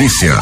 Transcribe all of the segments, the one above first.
Polícia.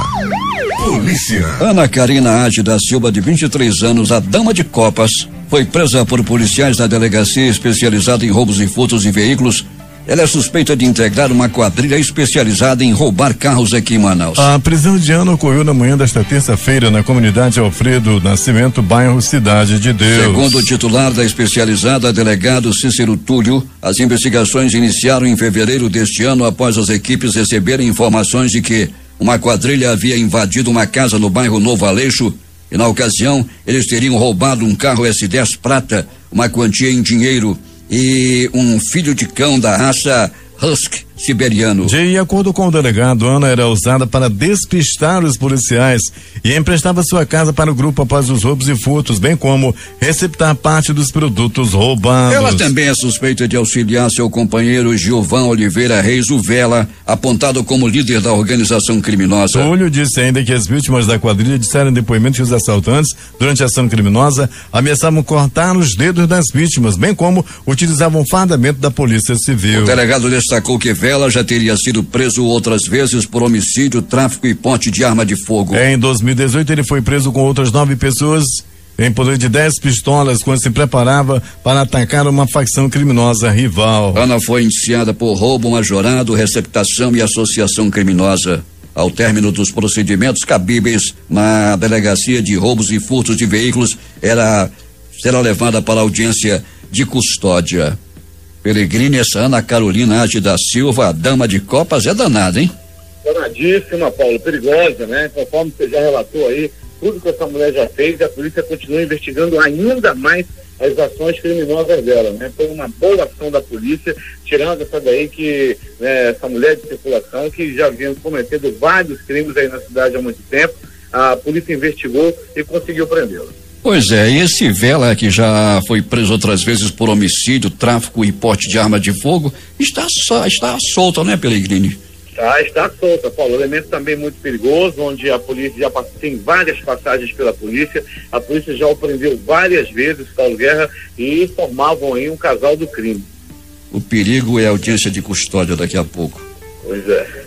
Polícia. Ana Karina Ade da Silva, de 23 anos, a dama de copas, foi presa por policiais da delegacia especializada em roubos e furtos de veículos ela é suspeita de integrar uma quadrilha especializada em roubar carros aqui em Manaus. A prisão de Ana ocorreu na manhã desta terça-feira na comunidade Alfredo Nascimento, bairro Cidade de Deus. Segundo o titular da especializada, delegado Cícero Túlio, as investigações iniciaram em fevereiro deste ano após as equipes receberem informações de que uma quadrilha havia invadido uma casa no bairro Novo Aleixo e, na ocasião, eles teriam roubado um carro S10 prata, uma quantia em dinheiro e um filho de cão da raça Husky siberiano. De acordo com o delegado, Ana era usada para despistar os policiais e emprestava sua casa para o grupo após os roubos e furtos, bem como receptar parte dos produtos roubados. Ela também é suspeita de auxiliar seu companheiro Gilvan Oliveira Reis Uvela, apontado como líder da organização criminosa. Túlio disse ainda que as vítimas da quadrilha disseram em depoimento que os assaltantes, durante a ação criminosa, ameaçavam cortar os dedos das vítimas, bem como utilizavam fardamento da Polícia Civil. O delegado destacou que Vela já teria sido preso outras vezes por homicídio, tráfico e porte de arma de fogo. Em 2018, ele foi preso com outras nove pessoas em poder de dez pistolas quando se preparava para atacar uma facção criminosa rival. Ana foi indiciada por roubo majorado, receptação e associação criminosa. Ao término dos procedimentos cabíveis na delegacia de roubos e furtos de veículos, ela será levada para audiência de custódia. Peregrine, essa Ana Carolina Age da Silva, a dama de copas, é danada, hein? Danadíssima, Paulo, perigosa, né? Conforme você já relatou aí, tudo que essa mulher já fez, a polícia continua investigando ainda mais as ações criminosas dela, né? Foi uma boa ação da polícia, tirando essa daí que, né, essa mulher de circulação que já vinha cometendo vários crimes aí na cidade há muito tempo, a polícia investigou e conseguiu prendê-la. Pois é, esse Vela, que já foi preso outras vezes por homicídio, tráfico e porte de arma de fogo, está, só, está solto, né, Pelegrini? Está, está solta, Paulo. Elemento também muito perigoso, onde a polícia já tem várias passagens pela polícia. A polícia já o prendeu várias vezes, Paulo Guerra, e formavam aí um casal do crime. O perigo é a audiência de custódia daqui a pouco. Pois é.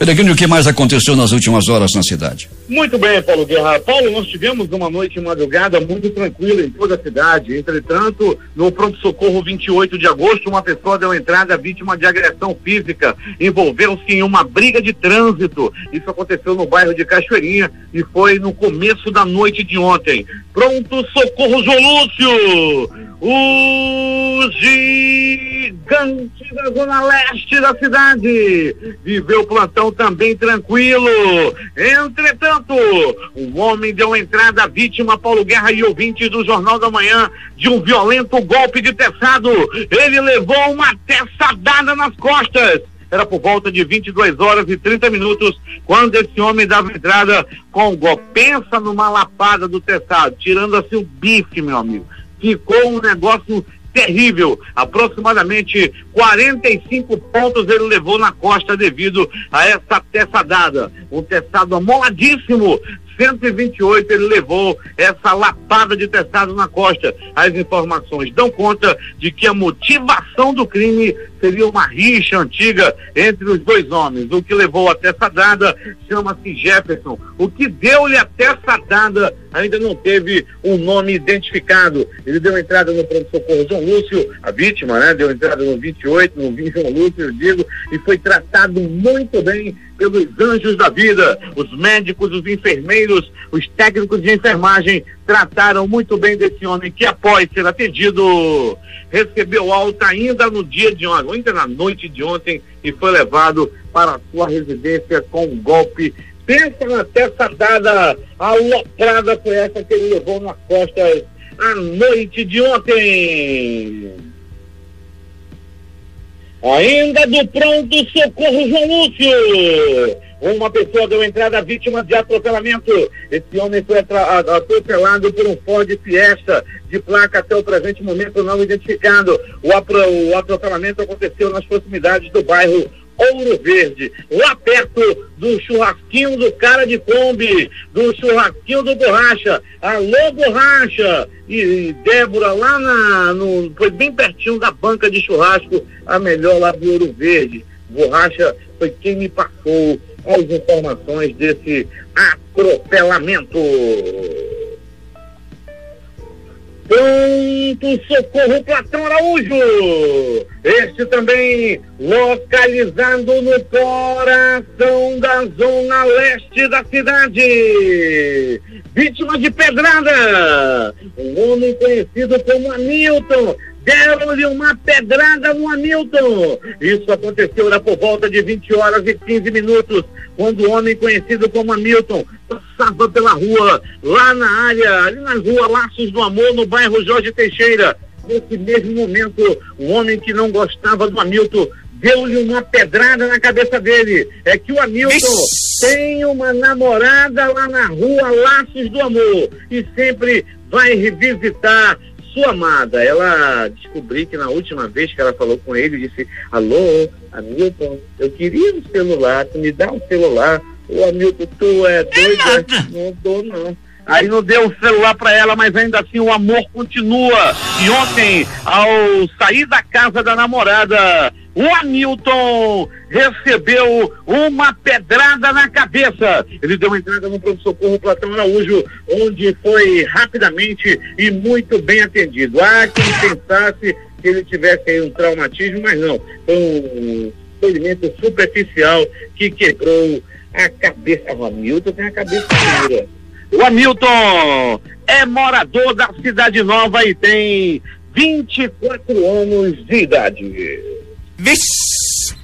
Peregrino, o que mais aconteceu nas últimas horas na cidade? Muito bem, Paulo Guerra. Paulo, nós tivemos uma noite de madrugada muito tranquila em toda a cidade. Entretanto, no pronto-socorro 28 de agosto, uma pessoa deu entrada vítima de agressão física. Envolveu-se em uma briga de trânsito. Isso aconteceu no bairro de Cachoeirinha e foi no começo da noite de ontem. Pronto-socorro João Lúcio! O gigante da zona leste da cidade viveu plantão também tranquilo. Entretanto, um homem deu entrada à vítima Paulo Guerra e ouvintes do Jornal da Manhã de um violento golpe de teçado. Ele levou uma teçadada nas costas. Era por volta de 22 horas e 30 minutos quando esse homem dava entrada com o golpe. Pensa numa lapada do teçado, tirando assim o bife, meu amigo ficou um negócio terrível. Aproximadamente 45 pontos ele levou na costa devido a essa teçadada. Um teçado amoladíssimo. 128 ele levou essa lapada de testado na costa. As informações dão conta de que a motivação do crime seria uma rixa antiga entre os dois homens. O que levou a teçadada chama-se Jefferson. O que deu-lhe a teçadada ainda não teve um nome identificado. Ele deu entrada no pronto-socorro João Lúcio, a vítima, né? Deu entrada no 28, no João Lúcio, eu digo, e foi tratado muito bem pelos anjos da vida. Os médicos, os enfermeiros, os técnicos de enfermagem trataram muito bem desse homem que, após ser atendido, recebeu alta ainda no dia de ontem, ainda na noite de ontem, e foi levado para a sua residência com um golpe. Pensa na testa dada, a aloprada foi essa que ele levou nas costas a noite de ontem. Ainda do pronto socorro João Lúcio. Uma pessoa deu entrada vítima de atropelamento. Esse homem foi atropelado por um Ford Fiesta de placa até o presente momento não identificado. O, atropelamento aconteceu nas proximidades do bairro Ouro Verde, lá perto do churrasquinho do cara de Kombi, do churrasquinho do Borracha. Alô, Borracha! E, e Débora, lá na, no, foi bem pertinho da banca de churrasco, a melhor lá do Ouro Verde. Borracha foi quem me passou as informações desse atropelamento. Pronto Socorro Platão Araújo. Este também localizado no coração da zona leste da cidade. Vítima de pedrada. Um homem conhecido como Hamilton deram-lhe uma pedrada no Hamilton. Isso aconteceu era por volta de 20 horas e 15 minutos, quando o homem conhecido como Hamilton passava pela rua, lá na área, ali na rua Laços do Amor, no bairro Jorge Teixeira. Nesse mesmo momento, um homem que não gostava do Hamilton deu-lhe uma pedrada na cabeça dele. É que o Hamilton tem uma namorada lá na rua Laços do Amor e sempre vai revisitar sua amada, ela descobri que na última vez que ela falou com ele, disse: Alô, Hamilton, eu queria um celular, tu me dá um celular. Ô Hamilton, tu é doida? É não dou, não. Aí não deu o celular para ela, mas ainda assim o amor continua. E ontem, ao sair da casa da namorada, o Hamilton recebeu uma pedrada na cabeça. Ele deu entrada no pronto-socorro Platão Araújo, onde foi rapidamente e muito bem atendido. Há quem pensasse que ele tivesse aí um traumatismo, mas não. Foi um ferimento superficial que quebrou a cabeça. O Hamilton tem a cabeça dura. O Hamilton é morador da Cidade Nova e tem 24 anos de idade. Vixe!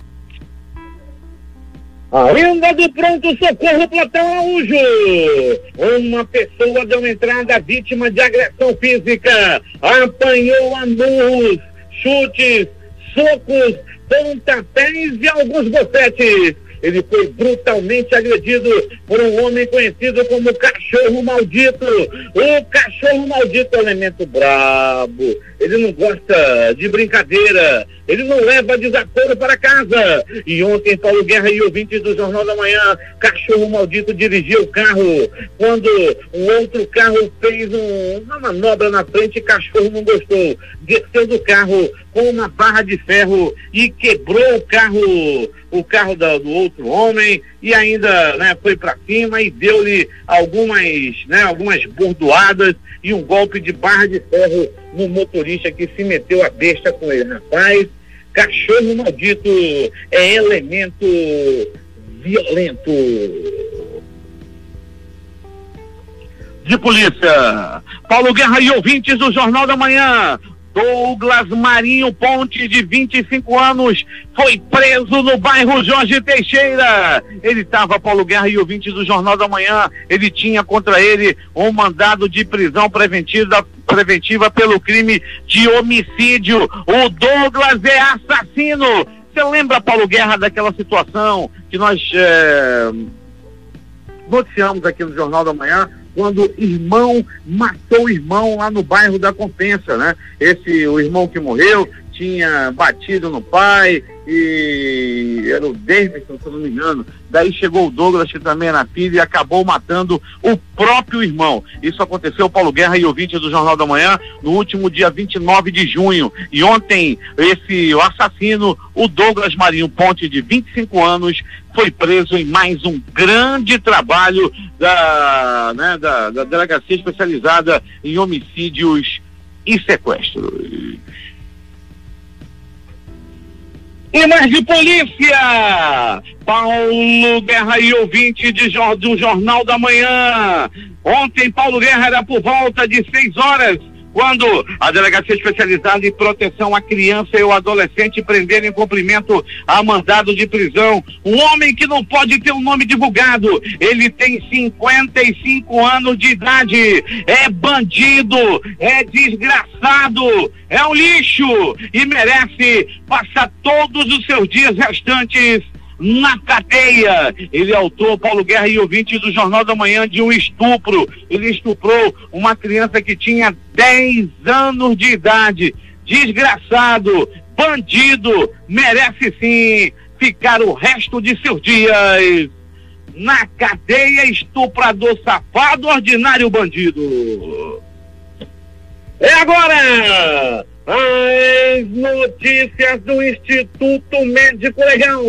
Ainda do pronto-socorro Platão Araújo. Uma pessoa deu entrada vítima de agressão física. Apanhou a murros, chutes, socos, pontapés e alguns bocetes ele foi brutalmente agredido por um homem conhecido como cachorro maldito. O cachorro maldito é um elemento brabo. Ele não gosta de brincadeira. Ele não leva desaforo para casa. E ontem, Paulo Guerra e ouvintes do Jornal da Manhã, cachorro maldito dirigiu o carro. Quando um outro carro fez um, uma manobra na frente, cachorro não gostou. Desceu do carro com uma barra de ferro e quebrou o carro o carro da, do outro homem e ainda né, foi para cima e deu-lhe algumas, né, algumas bordoadas e um golpe de barra de ferro no motorista que se meteu a besta com ele. Rapaz, cachorro maldito é elemento violento. De polícia, Paulo Guerra e ouvintes do Jornal da Manhã. Douglas Marinho Ponte, de 25 anos, foi preso no bairro Jorge Teixeira. Ele estava, Paulo Guerra e ouvinte do Jornal da Manhã, ele tinha contra ele um mandado de prisão preventiva, preventiva pelo crime de homicídio. O Douglas é assassino. Você lembra, Paulo Guerra, daquela situação que nós é, noticiamos aqui no Jornal da Manhã? Quando irmão matou irmão lá no bairro da Compensa, né? Esse, o irmão que morreu, tinha batido no pai e era o Davidson, se não me engano. Daí chegou o Douglas, que também era filho, e acabou matando o próprio irmão. Isso aconteceu, Paulo Guerra e ouvinte do Jornal da Manhã, no último dia 29 de junho. E ontem, esse assassino, o Douglas Marinho Ponte, de 25 anos, foi preso em mais um grande trabalho da, né, da, da delegacia especializada em homicídios e sequestros. E mais de polícia! Paulo Guerra e ouvinte de, do Jornal da Manhã. Ontem, Paulo Guerra era por volta de seis horas quando a delegacia especializada em proteção à criança e ao adolescente prenderam em cumprimento a mandado de prisão um homem que não pode ter um nome divulgado. Ele tem 55 anos de idade, é bandido, é desgraçado, é um lixo e merece passar todos os seus dias restantes na cadeia. Ele é autor, Paulo Guerra e ouvinte do Jornal da Manhã, de um estupro. Ele estuprou uma criança que tinha 10 anos de idade. Desgraçado, bandido, merece sim ficar o resto de seus dias na cadeia, estuprador safado, ordinário bandido. É agora! As notícias do Instituto Médico Legal.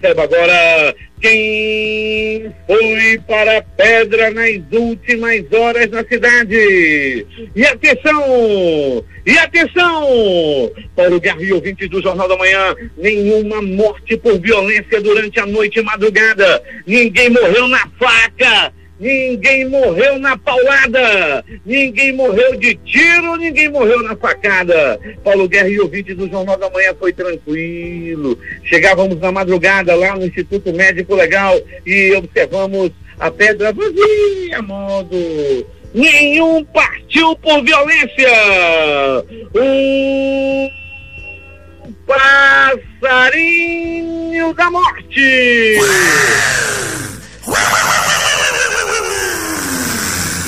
Saiba agora quem foi para a pedra nas últimas horas na cidade. E atenção! E atenção! Paulo Garri, ouvinte do Jornal da Manhã, nenhuma morte por violência durante a noite e madrugada. Ninguém morreu na faca Ninguém morreu na paulada, ninguém morreu de tiro, ninguém morreu na facada. Paulo Guerra e o ouvinte do Jornal da Manhã foi tranquilo. Chegávamos na madrugada lá no Instituto Médico Legal e observamos a pedra vazia, modo. Nenhum partiu por violência. O passarinho da morte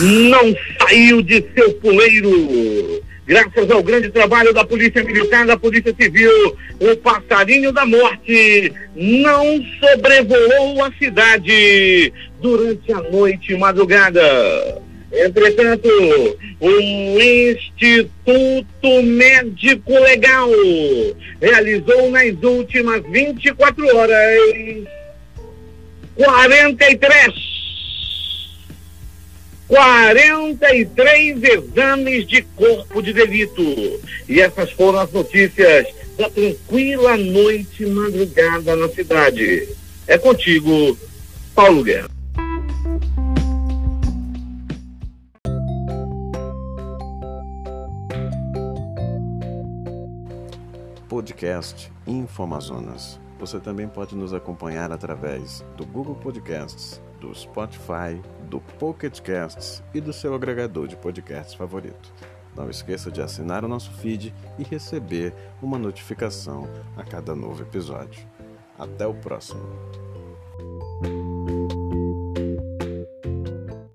não saiu de seu puleiro. Graças ao grande trabalho da Polícia Militar, da Polícia Civil, o passarinho da morte não sobrevoou a cidade durante a noite e madrugada. Entretanto, o Instituto Médico Legal realizou nas últimas 24 horas 43 43 exames de corpo de delito. E essas foram as notícias da tranquila noite madrugada na cidade. É contigo, Paulo Guerra. Podcast Informazonas. Você também pode nos acompanhar através do Google Podcasts, do Spotify, do Pocket Casts e do seu agregador de podcasts favorito. Não esqueça de assinar o nosso feed e receber uma notificação a cada novo episódio. Até o próximo.